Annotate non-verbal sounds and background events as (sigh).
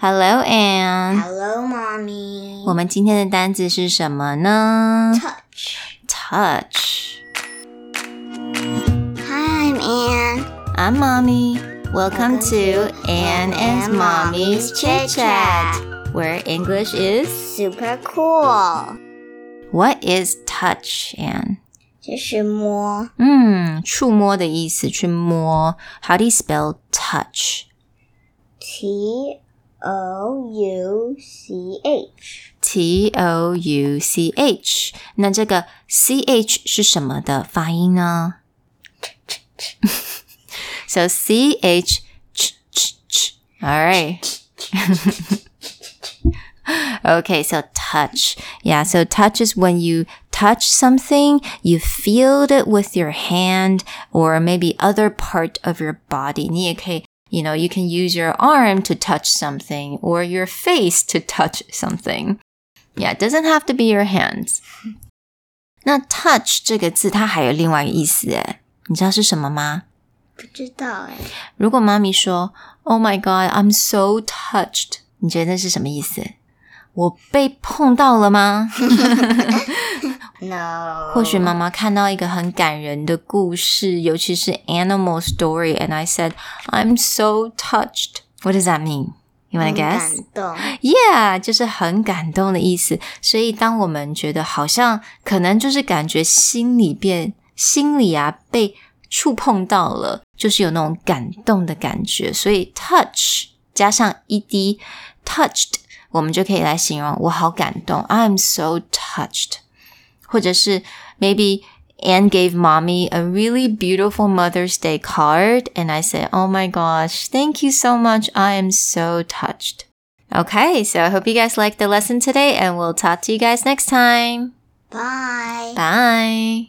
Hello, Anne. Hello, mommy. 我们今天的单字是什么呢 Touch. ？Touch. Hi, I'm Anne. I'm Mommy. Welcome to Anne and Mommy's Chit Chat, where English is. Super cool. What is touch, Anne? 就是摸嗯，触摸的意思，去摸。How do you spell touch? T O U C H. T O U C H。那这个 C H 是什么的发音呢？So (laughs) C H ch ch ch. All right. (laughs) okay, so touch. Yeah, so touch is when you touch something, you feel it with your hand or maybe other part of your body. 你也可以 you know, you can use your arm to touch something or your face to touch something. Yeah, it doesn't have to be your hands. 那 touch 这个字它还有另外一个意思诶，你知道是什么吗？不知道哎。如果妈咪说 "Oh my God, I'm so touched"，你觉得是什么意思？我被碰到了吗？ (laughs) 或许妈妈看到一个很感人的故事，尤其是 animal story，and I said I'm so touched. What does that mean? You wanna 很 guess? 感动。Yeah，就是很感动的意思。所以当我们觉得好像可能就是感觉心里边心里啊被触碰到了，就是有那种感动的感觉。所以 touch 加上 ed touched，我们就可以来形容我好感动。I'm so touched，或者是 maybe。Anne gave mommy a really beautiful Mother's Day card, and I said, Oh my gosh, thank you so much. I am so touched. Okay, so I hope you guys liked the lesson today, and we'll talk to you guys next time. Bye. Bye.